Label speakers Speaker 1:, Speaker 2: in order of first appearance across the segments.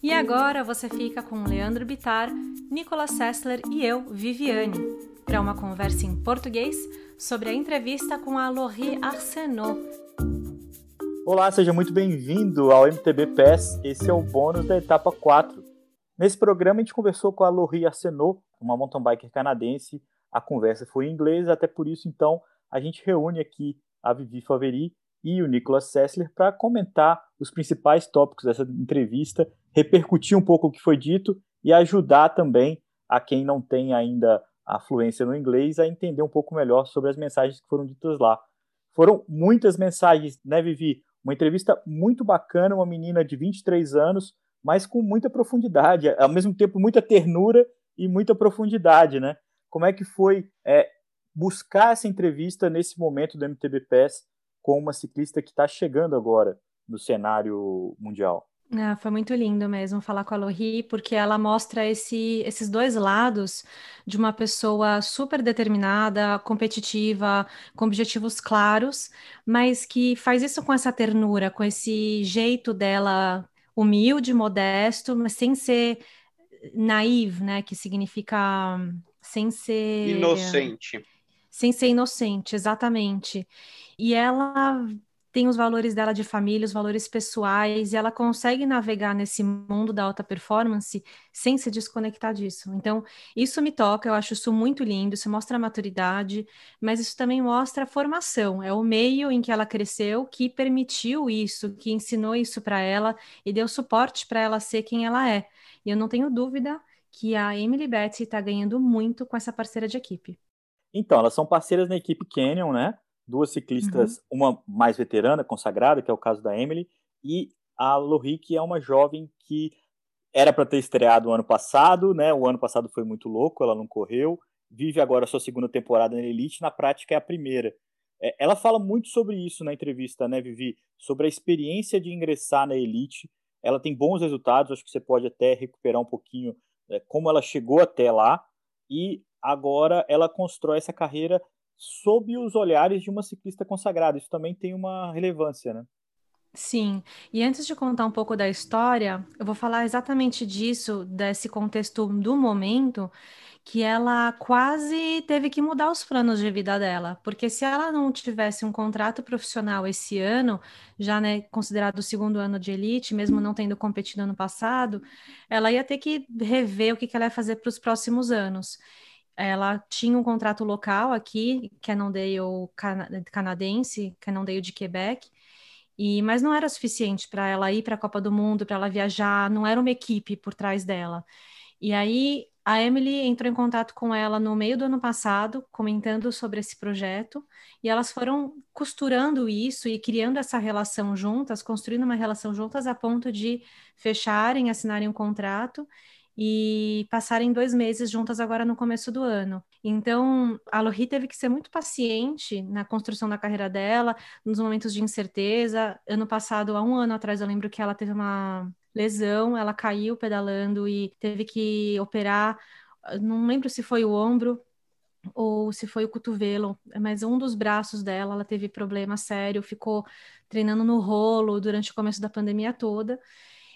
Speaker 1: E agora você fica com Leandro Bitar, Nicolas Sessler e eu, Viviane, para uma conversa em português sobre a entrevista com a Laurie Arsenault.
Speaker 2: Olá, seja muito bem-vindo ao MTB PES. Esse é o bônus da etapa 4. Nesse programa a gente conversou com a Laurie Arsenault, uma mountain biker canadense. A conversa foi em inglês, até por isso então a gente reúne aqui a Vivi Faveri e o Nicolas Sessler para comentar os principais tópicos dessa entrevista, repercutir um pouco o que foi dito e ajudar também a quem não tem ainda a fluência no inglês a entender um pouco melhor sobre as mensagens que foram ditas lá. Foram muitas mensagens, né, Vivi? Uma entrevista muito bacana, uma menina de 23 anos, mas com muita profundidade, ao mesmo tempo muita ternura e muita profundidade, né? Como é que foi é, buscar essa entrevista nesse momento do MTB PES com uma ciclista que está chegando agora no cenário mundial.
Speaker 1: Ah, foi muito lindo mesmo falar com a Lohri, porque ela mostra esse, esses dois lados de uma pessoa super determinada, competitiva, com objetivos claros, mas que faz isso com essa ternura, com esse jeito dela humilde, modesto, mas sem ser naive, né? Que significa sem ser
Speaker 3: inocente.
Speaker 1: Sem ser inocente, exatamente. E ela tem os valores dela de família, os valores pessoais, e ela consegue navegar nesse mundo da alta performance sem se desconectar disso. Então, isso me toca, eu acho isso muito lindo, isso mostra a maturidade, mas isso também mostra a formação, é o meio em que ela cresceu que permitiu isso, que ensinou isso para ela e deu suporte para ela ser quem ela é. E eu não tenho dúvida que a Emily Betty está ganhando muito com essa parceira de equipe.
Speaker 2: Então, elas são parceiras na equipe Canyon, né? Duas ciclistas, uhum. uma mais veterana, consagrada, que é o caso da Emily, e a Lohri, que é uma jovem que era para ter estreado o ano passado, né? O ano passado foi muito louco, ela não correu, vive agora a sua segunda temporada na Elite, na prática é a primeira. É, ela fala muito sobre isso na entrevista, né, Vivi? Sobre a experiência de ingressar na Elite. Ela tem bons resultados, acho que você pode até recuperar um pouquinho é, como ela chegou até lá, e agora ela constrói essa carreira sob os olhares de uma ciclista consagrada. Isso também tem uma relevância, né?
Speaker 1: Sim, e antes de contar um pouco da história, eu vou falar exatamente disso, desse contexto do momento, que ela quase teve que mudar os planos de vida dela, porque se ela não tivesse um contrato profissional esse ano, já né, considerado o segundo ano de elite, mesmo não tendo competido ano passado, ela ia ter que rever o que, que ela ia fazer para os próximos anos ela tinha um contrato local aqui, Cannondale canadense, Cannondale de Quebec, e mas não era suficiente para ela ir para a Copa do Mundo, para ela viajar, não era uma equipe por trás dela. E aí a Emily entrou em contato com ela no meio do ano passado, comentando sobre esse projeto, e elas foram costurando isso e criando essa relação juntas, construindo uma relação juntas a ponto de fecharem, assinarem um contrato e passarem dois meses juntas agora no começo do ano. Então, a Lohri teve que ser muito paciente na construção da carreira dela, nos momentos de incerteza. Ano passado, há um ano atrás, eu lembro que ela teve uma lesão, ela caiu pedalando e teve que operar. Não lembro se foi o ombro ou se foi o cotovelo, mas um dos braços dela, ela teve problema sério, ficou treinando no rolo durante o começo da pandemia toda.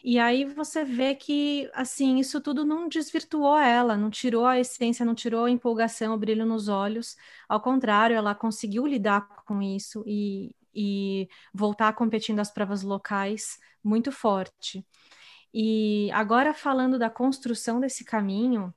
Speaker 1: E aí você vê que, assim, isso tudo não desvirtuou ela, não tirou a essência, não tirou a empolgação, o brilho nos olhos. Ao contrário, ela conseguiu lidar com isso e, e voltar competindo as provas locais muito forte. E agora falando da construção desse caminho,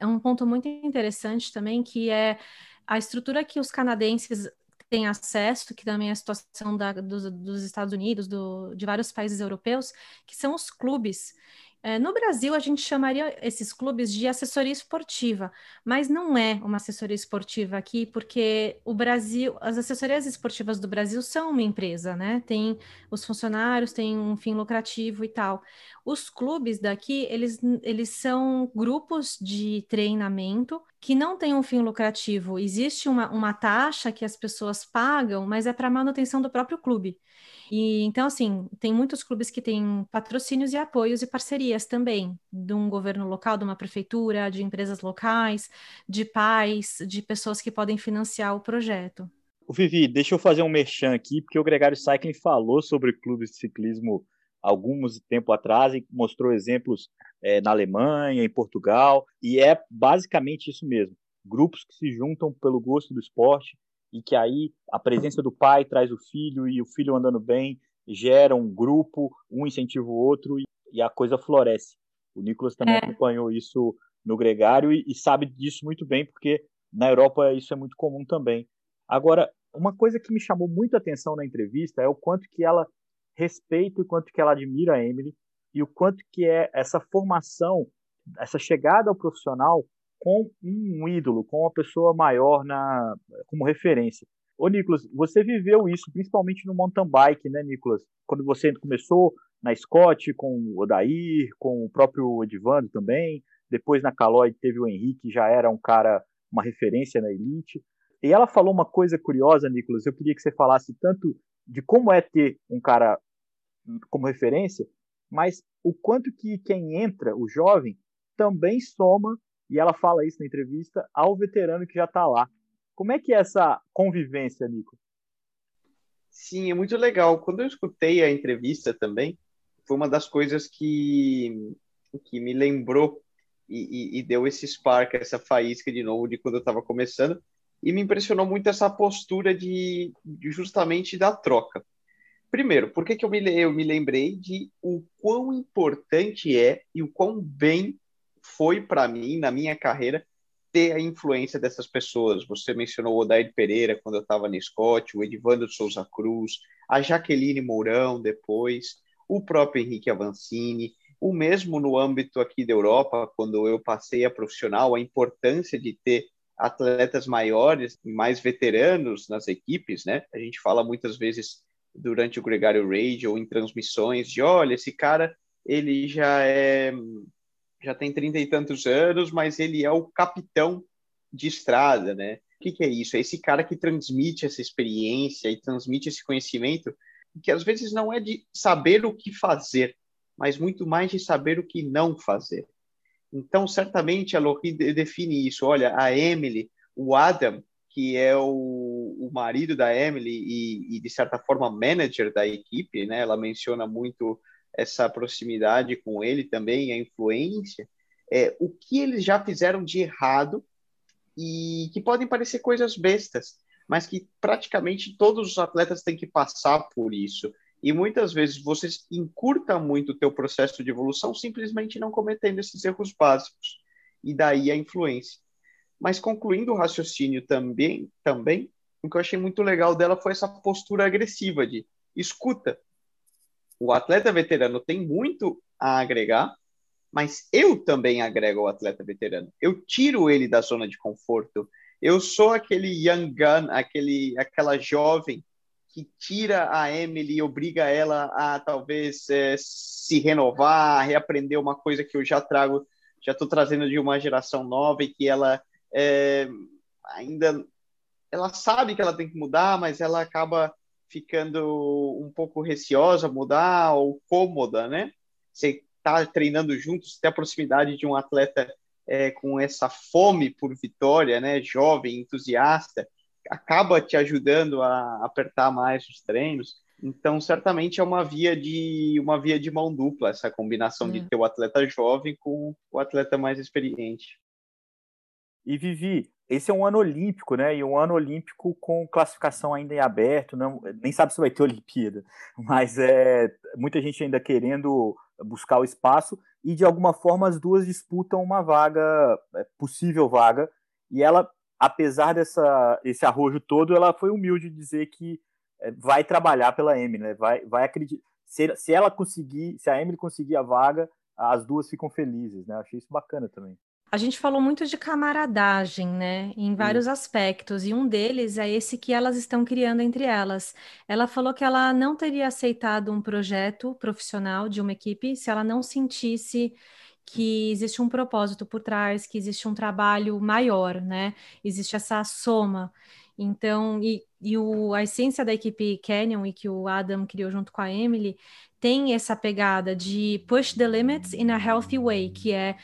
Speaker 1: é um ponto muito interessante também, que é a estrutura que os canadenses tem acesso, que também é a situação da, dos, dos, Estados Unidos, do, de vários países europeus, que são os clubes. É, no Brasil, a gente chamaria esses clubes de assessoria esportiva, mas não é uma assessoria esportiva aqui, porque o Brasil, as assessorias esportivas do Brasil são uma empresa, né? Tem os funcionários, tem um fim lucrativo e tal. Os clubes daqui, eles, eles são grupos de treinamento que não têm um fim lucrativo. Existe uma, uma taxa que as pessoas pagam, mas é para manutenção do próprio clube. E então, assim, tem muitos clubes que têm patrocínios e apoios e parcerias também, de um governo local, de uma prefeitura, de empresas locais, de pais, de pessoas que podem financiar o projeto.
Speaker 2: O Vivi, deixa eu fazer um merchan aqui, porque o Gregário Cycling falou sobre clubes de ciclismo alguns tempo atrás e mostrou exemplos é, na Alemanha, em Portugal, e é basicamente isso mesmo. Grupos que se juntam pelo gosto do esporte e que aí a presença do pai traz o filho e o filho andando bem gera um grupo, um incentiva o outro e, e a coisa floresce. O Nicolas também é. acompanhou isso no Gregário e, e sabe disso muito bem, porque na Europa isso é muito comum também. Agora, uma coisa que me chamou muito a atenção na entrevista é o quanto que ela respeita e o quanto que ela admira a Emily e o quanto que é essa formação, essa chegada ao profissional com um ídolo, com uma pessoa maior na como referência. Ô, Nicolas, você viveu isso principalmente no mountain bike, né, Nicolas? Quando você começou na Scott, com o Odair, com o próprio Edivando também, depois na Caloi teve o Henrique, já era um cara, uma referência na elite. E ela falou uma coisa curiosa, Nicolas, eu queria que você falasse tanto de como é ter um cara como referência, mas o quanto que quem entra, o jovem, também soma, e ela fala isso na entrevista, ao veterano que já está lá. Como é que é essa convivência, Nico?
Speaker 3: Sim, é muito legal. Quando eu escutei a entrevista também, foi uma das coisas que, que me lembrou e, e, e deu esse spark, essa faísca de novo de quando eu estava começando. E me impressionou muito essa postura de, de justamente da troca. Primeiro, por que, que eu, me, eu me lembrei de o quão importante é e o quão bem foi para mim, na minha carreira, ter a influência dessas pessoas. Você mencionou o Odair Pereira quando eu estava no Scott, o Edivando Souza Cruz, a Jaqueline Mourão depois, o próprio Henrique Avancini, o mesmo no âmbito aqui da Europa, quando eu passei a profissional, a importância de ter atletas maiores e mais veteranos nas equipes, né? A gente fala muitas vezes durante o Gregário Radio ou em transmissões de, olha, esse cara, ele já é já tem trinta e tantos anos, mas ele é o capitão de estrada, né? O que, que, é isso? É esse cara que transmite essa experiência e transmite esse conhecimento, que às vezes não é de saber o que fazer, mas muito mais de saber o que não fazer. Então, certamente a Lori define isso. Olha, a Emily, o Adam, que é o, o marido da Emily e, e, de certa forma, manager da equipe, né? Ela menciona muito essa proximidade com ele também, a influência. É, o que eles já fizeram de errado e que podem parecer coisas bestas, mas que praticamente todos os atletas têm que passar por isso. E muitas vezes você encurta muito o teu processo de evolução simplesmente não cometendo esses erros básicos. E daí a influência. Mas concluindo o raciocínio também, também, o que eu achei muito legal dela foi essa postura agressiva de escuta. O atleta veterano tem muito a agregar, mas eu também agrego ao atleta veterano. Eu tiro ele da zona de conforto. Eu sou aquele young gun, aquele, aquela jovem que tira a Emily e obriga ela a talvez é, se renovar, reaprender uma coisa que eu já trago, já estou trazendo de uma geração nova e que ela é, ainda ela sabe que ela tem que mudar, mas ela acaba ficando um pouco receosa mudar ou cômoda, né? Você está treinando juntos, tem a proximidade de um atleta é, com essa fome por vitória, né? Jovem, entusiasta, acaba te ajudando a apertar mais os treinos. Então, certamente é uma via de uma via de mão dupla essa combinação de ter o atleta jovem com o atleta mais experiente.
Speaker 2: E Vivi, esse é um ano olímpico, né? E um ano olímpico com classificação ainda em aberto, não, nem sabe se vai ter Olimpíada, mas é muita gente ainda querendo buscar o espaço e de alguma forma as duas disputam uma vaga, é, possível vaga, e ela, apesar dessa esse arrojo todo, ela foi humilde de dizer que é, vai trabalhar pela Emily, né? Vai, vai acreditar. Se, se ela conseguir, se a Emily conseguir a vaga, as duas ficam felizes, né? Achei isso bacana também.
Speaker 1: A gente falou muito de camaradagem, né, em vários aspectos, e um deles é esse que elas estão criando entre elas. Ela falou que ela não teria aceitado um projeto profissional de uma equipe se ela não sentisse que existe um propósito por trás, que existe um trabalho maior, né? Existe essa soma. Então, e, e o, a essência da equipe Canyon e que o Adam criou junto com a Emily tem essa pegada de push the limits in a healthy way, que é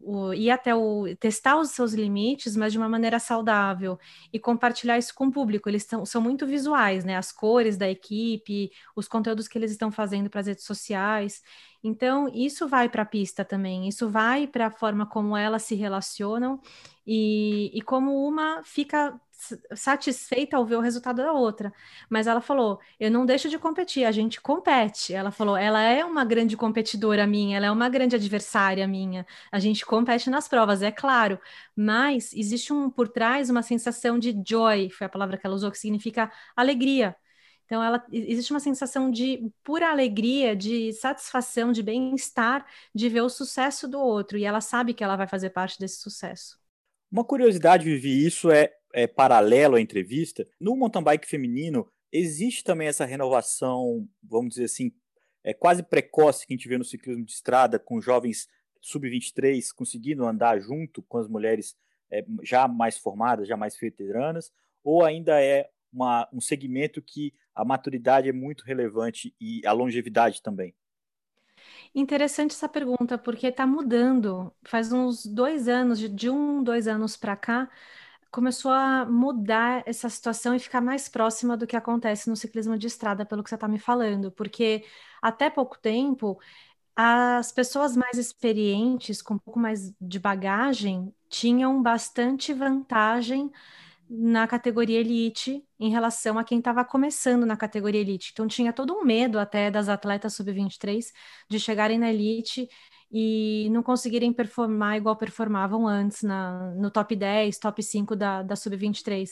Speaker 1: o, ir até o testar os seus limites, mas de uma maneira saudável e compartilhar isso com o público. Eles tão, são muito visuais, né? As cores da equipe, os conteúdos que eles estão fazendo para as redes sociais. Então, isso vai para a pista também, isso vai para a forma como elas se relacionam e, e como uma fica satisfeita ao ver o resultado da outra. Mas ela falou: eu não deixo de competir, a gente compete. Ela falou: ela é uma grande competidora minha, ela é uma grande adversária minha. A gente compete nas provas, é claro. Mas existe um por trás uma sensação de joy, foi a palavra que ela usou, que significa alegria. Então, ela, existe uma sensação de pura alegria, de satisfação, de bem-estar, de ver o sucesso do outro. E ela sabe que ela vai fazer parte desse sucesso.
Speaker 2: Uma curiosidade, Vivi, isso é é, paralelo à entrevista, no mountain bike feminino existe também essa renovação, vamos dizer assim, é quase precoce que a gente vê no ciclismo de estrada, com jovens sub-23 conseguindo andar junto com as mulheres é, já mais formadas, já mais veteranas, ou ainda é uma, um segmento que a maturidade é muito relevante e a longevidade também?
Speaker 1: Interessante essa pergunta, porque está mudando. Faz uns dois anos, de, de um, dois anos para cá, começou a mudar essa situação e ficar mais próxima do que acontece no ciclismo de estrada, pelo que você está me falando, porque até pouco tempo as pessoas mais experientes, com um pouco mais de bagagem, tinham bastante vantagem na categoria elite em relação a quem estava começando na categoria elite. Então tinha todo um medo até das atletas sub-23 de chegarem na elite e não conseguirem performar igual performavam antes na, no top 10, top 5 da, da Sub-23.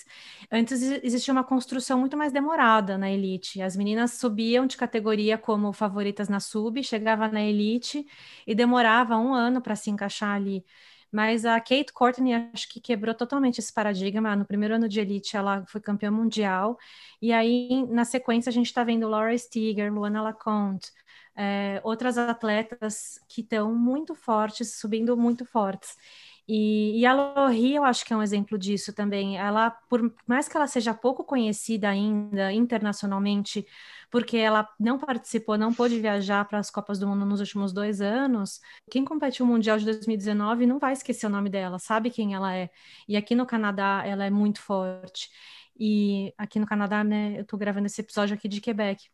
Speaker 1: Antes existia uma construção muito mais demorada na elite. As meninas subiam de categoria como favoritas na Sub, chegava na elite e demorava um ano para se encaixar ali. Mas a Kate Courtney acho que quebrou totalmente esse paradigma. No primeiro ano de elite, ela foi campeã mundial. E aí, na sequência, a gente está vendo Laura Steger, Luana Laconte, é, outras atletas que estão muito fortes, subindo muito fortes. E, e a Lori, eu acho que é um exemplo disso também. Ela, por mais que ela seja pouco conhecida ainda internacionalmente, porque ela não participou, não pôde viajar para as Copas do Mundo nos últimos dois anos, quem compete o Mundial de 2019 não vai esquecer o nome dela, sabe quem ela é. E aqui no Canadá, ela é muito forte. E aqui no Canadá, né, eu estou gravando esse episódio aqui de Quebec.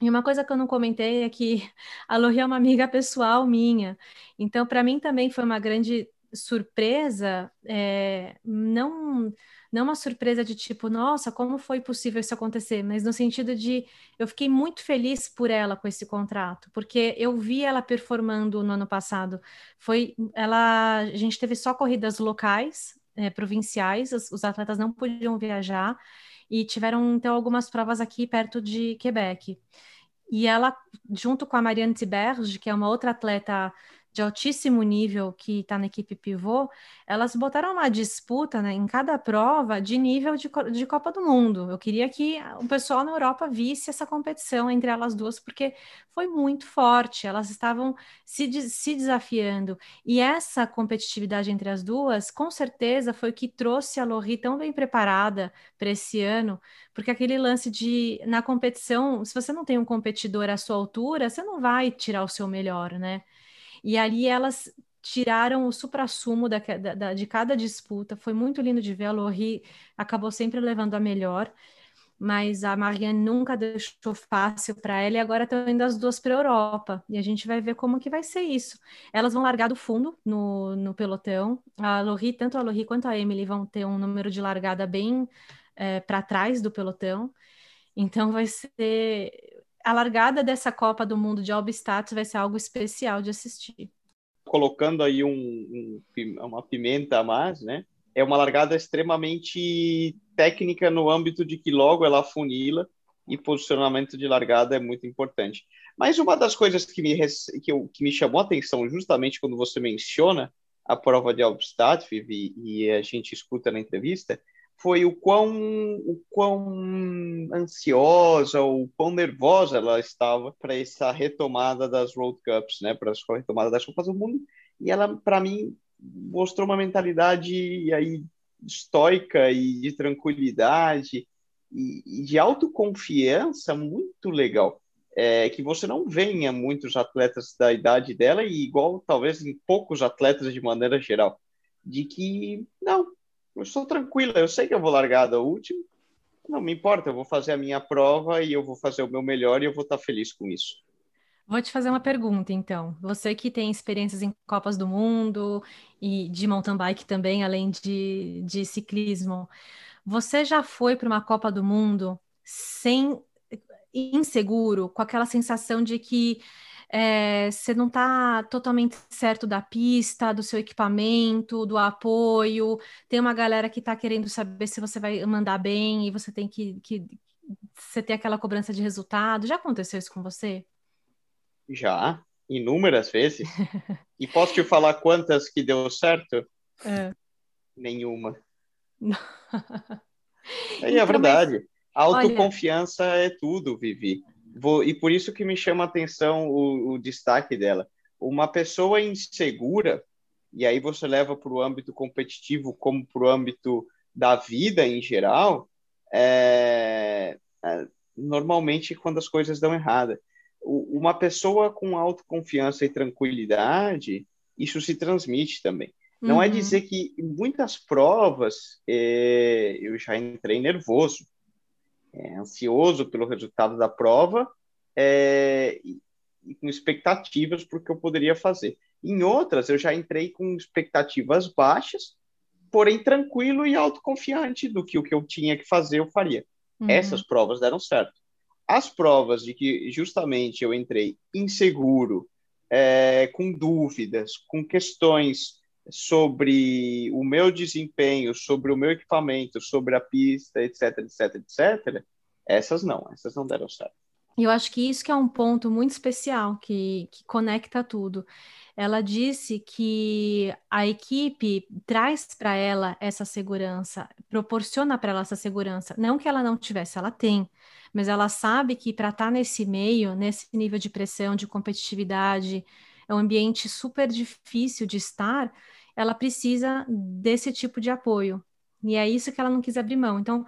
Speaker 1: E uma coisa que eu não comentei é que a Lori é uma amiga pessoal minha. Então, para mim também foi uma grande surpresa, é, não não uma surpresa de tipo, nossa, como foi possível isso acontecer, mas no sentido de eu fiquei muito feliz por ela com esse contrato, porque eu vi ela performando no ano passado. Foi ela, a gente teve só corridas locais, é, provinciais, os, os atletas não podiam viajar e tiveram então algumas provas aqui perto de Quebec. E ela, junto com a Marianne Tiberge, que é uma outra atleta de altíssimo nível que está na equipe pivô, elas botaram uma disputa né, em cada prova de nível de, de Copa do Mundo. Eu queria que o pessoal na Europa visse essa competição entre elas duas, porque foi muito forte, elas estavam se, se desafiando. E essa competitividade entre as duas, com certeza, foi o que trouxe a Lori tão bem preparada para esse ano, porque aquele lance de, na competição, se você não tem um competidor à sua altura, você não vai tirar o seu melhor, né? E ali elas tiraram o supra-sumo da, da, de cada disputa. Foi muito lindo de ver. A Lori acabou sempre levando a melhor, mas a Marianne nunca deixou fácil para ela e agora estão indo as duas para a Europa. E a gente vai ver como que vai ser isso. Elas vão largar do fundo no, no pelotão. A Lori, tanto a Lori quanto a Emily vão ter um número de largada bem é, para trás do pelotão. Então vai ser a largada dessa Copa do Mundo de Albstadt vai ser algo especial de assistir.
Speaker 3: Colocando aí um, um, uma pimenta a mais, né? É uma largada extremamente técnica no âmbito de que logo ela funila e posicionamento de largada é muito importante. Mas uma das coisas que me, que, eu, que me chamou a atenção justamente quando você menciona a prova de Albstadt, Vivi, e a gente escuta na entrevista, foi o quão, o quão ansiosa, o quão nervosa ela estava para essa retomada das World Cups, né, para a retomada das Copas do Mundo. E ela, para mim, mostrou uma mentalidade aí estoica e de tranquilidade e, e de autoconfiança muito legal. é, que você não venha muitos atletas da idade dela e igual talvez em poucos atletas de maneira geral, de que não, eu estou tranquila, eu sei que eu vou largar da última, não me importa, eu vou fazer a minha prova e eu vou fazer o meu melhor e eu vou estar feliz com isso.
Speaker 1: Vou te fazer uma pergunta, então. Você que tem experiências em Copas do Mundo e de mountain bike também, além de, de ciclismo, você já foi para uma Copa do Mundo sem inseguro, com aquela sensação de que é, você não está totalmente certo da pista, do seu equipamento, do apoio. Tem uma galera que está querendo saber se você vai mandar bem e você tem que, que você ter aquela cobrança de resultado. Já aconteceu isso com você?
Speaker 3: Já, inúmeras vezes. e posso te falar quantas que deu certo? É. Nenhuma. é, então, é verdade. Mas... Autoconfiança Olha... é tudo, Vivi. Vou, e por isso que me chama a atenção o, o destaque dela. Uma pessoa insegura, e aí você leva para o âmbito competitivo como para o âmbito da vida em geral, é, é, normalmente quando as coisas dão errada. O, uma pessoa com autoconfiança e tranquilidade, isso se transmite também. Não é uhum. é dizer que em muitas provas é, eu já entrei nervoso, é, ansioso pelo resultado da prova é, e, e, com expectativas para o que eu poderia fazer. Em outras, eu já entrei com expectativas baixas, porém tranquilo e autoconfiante do que o que eu tinha que fazer eu faria. Uhum. Essas provas deram certo. As provas de que justamente eu entrei inseguro, é, com dúvidas, com questões sobre o meu desempenho, sobre o meu equipamento, sobre a pista, etc, etc, etc, essas não, essas não deram certo.
Speaker 1: Eu acho que isso que é um ponto muito especial que, que conecta tudo. Ela disse que a equipe traz para ela essa segurança, proporciona para ela essa segurança. Não que ela não tivesse, ela tem, mas ela sabe que para estar tá nesse meio, nesse nível de pressão, de competitividade, é um ambiente super difícil de estar, ela precisa desse tipo de apoio. E é isso que ela não quis abrir mão. Então,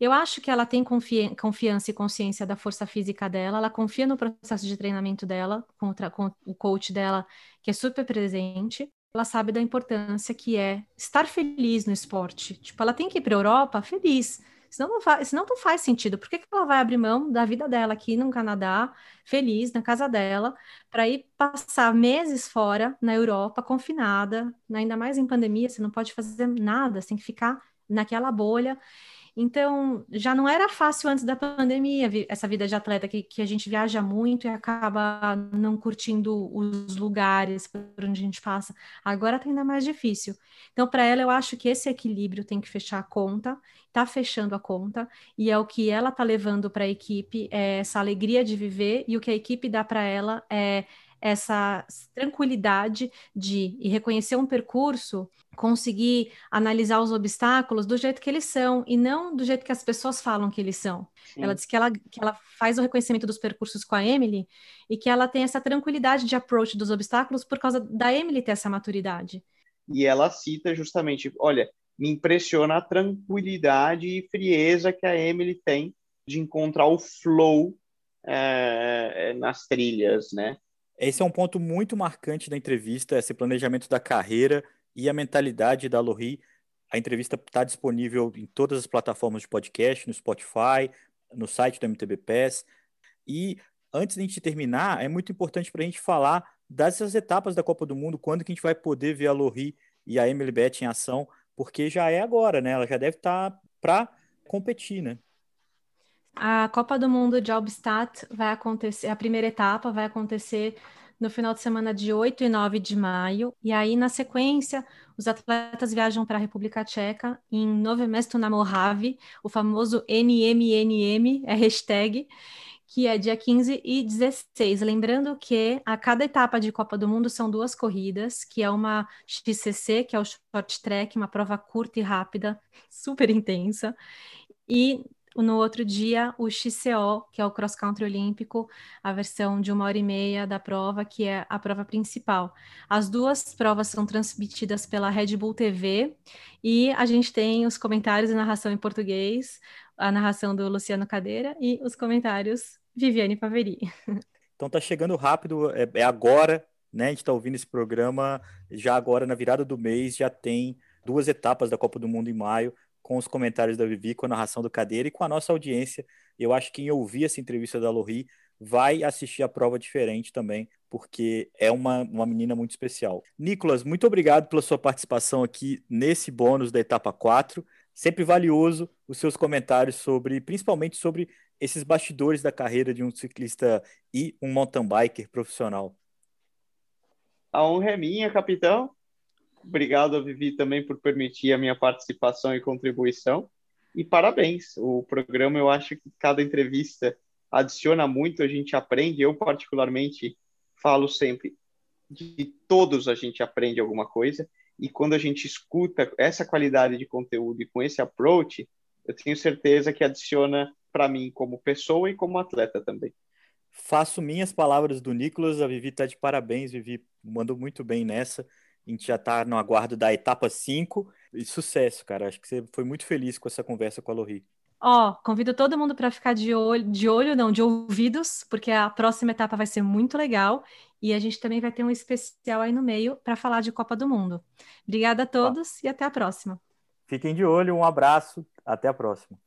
Speaker 1: eu acho que ela tem confi confiança e consciência da força física dela, ela confia no processo de treinamento dela, com com o coach dela, que é super presente. Ela sabe da importância que é estar feliz no esporte. Tipo, ela tem que ir para a Europa feliz Senão não, faz, senão não faz sentido. Por que, que ela vai abrir mão da vida dela aqui no Canadá, feliz, na casa dela, para ir passar meses fora, na Europa, confinada, ainda mais em pandemia, você não pode fazer nada, você tem que ficar naquela bolha. Então, já não era fácil antes da pandemia, essa vida de atleta que, que a gente viaja muito e acaba não curtindo os lugares por onde a gente passa. Agora está ainda mais difícil. Então, para ela, eu acho que esse equilíbrio tem que fechar a conta, está fechando a conta, e é o que ela está levando para a equipe, é essa alegria de viver, e o que a equipe dá para ela é essa tranquilidade de e reconhecer um percurso, conseguir analisar os obstáculos do jeito que eles são e não do jeito que as pessoas falam que eles são. Sim. Ela disse que ela, que ela faz o reconhecimento dos percursos com a Emily e que ela tem essa tranquilidade de approach dos obstáculos por causa da Emily ter essa maturidade.
Speaker 3: E ela cita justamente, olha, me impressiona a tranquilidade e frieza que a Emily tem de encontrar o flow é, nas trilhas, né?
Speaker 2: Esse é um ponto muito marcante da entrevista, esse planejamento da carreira e a mentalidade da Lori. A entrevista está disponível em todas as plataformas de podcast, no Spotify, no site do MTB Pass. E antes de a gente terminar, é muito importante para a gente falar dessas etapas da Copa do Mundo, quando que a gente vai poder ver a Lori e a Emily Beth em ação, porque já é agora, né? Ela já deve estar tá para competir, né?
Speaker 1: A Copa do Mundo de Albstadt vai acontecer, a primeira etapa vai acontecer no final de semana de 8 e 9 de maio. E aí, na sequência, os atletas viajam para a República Tcheca em Nové Mesto na Mojave, o famoso NMNM, é hashtag, que é dia 15 e 16. Lembrando que a cada etapa de Copa do Mundo são duas corridas, que é uma XCC, que é o short track, uma prova curta e rápida, super intensa, e no outro dia o XCO, que é o Cross Country Olímpico, a versão de uma hora e meia da prova, que é a prova principal. As duas provas são transmitidas pela Red Bull TV e a gente tem os comentários e narração em português, a narração do Luciano Cadeira e os comentários Viviane Paveri.
Speaker 2: Então tá chegando rápido, é, é agora, né? A gente está ouvindo esse programa já agora na virada do mês, já tem duas etapas da Copa do Mundo em maio, com os comentários da Vivi, com a narração do Cadeira e com a nossa audiência. Eu acho que quem ouvir essa entrevista da Lori vai assistir a prova diferente também, porque é uma, uma menina muito especial. Nicolas, muito obrigado pela sua participação aqui nesse bônus da etapa 4. Sempre valioso os seus comentários sobre, principalmente sobre esses bastidores da carreira de um ciclista e um mountain biker profissional.
Speaker 3: A honra é minha, capitão. Obrigado, Vivi, também por permitir a minha participação e contribuição. E parabéns. O programa, eu acho que cada entrevista adiciona muito, a gente aprende. Eu, particularmente, falo sempre de todos a gente aprende alguma coisa. E quando a gente escuta essa qualidade de conteúdo e com esse approach, eu tenho certeza que adiciona para mim como pessoa e como atleta também.
Speaker 2: Faço minhas palavras do Nicolas, a Vivi está de parabéns, Vivi mandou muito bem nessa. A gente já está no aguardo da etapa 5 e sucesso, cara. Acho que você foi muito feliz com essa conversa com a Lori.
Speaker 1: Ó, oh, convido todo mundo para ficar de olho, de olho, não, de ouvidos, porque a próxima etapa vai ser muito legal e a gente também vai ter um especial aí no meio para falar de Copa do Mundo. Obrigada a todos ah. e até a próxima.
Speaker 2: Fiquem de olho, um abraço, até a próxima.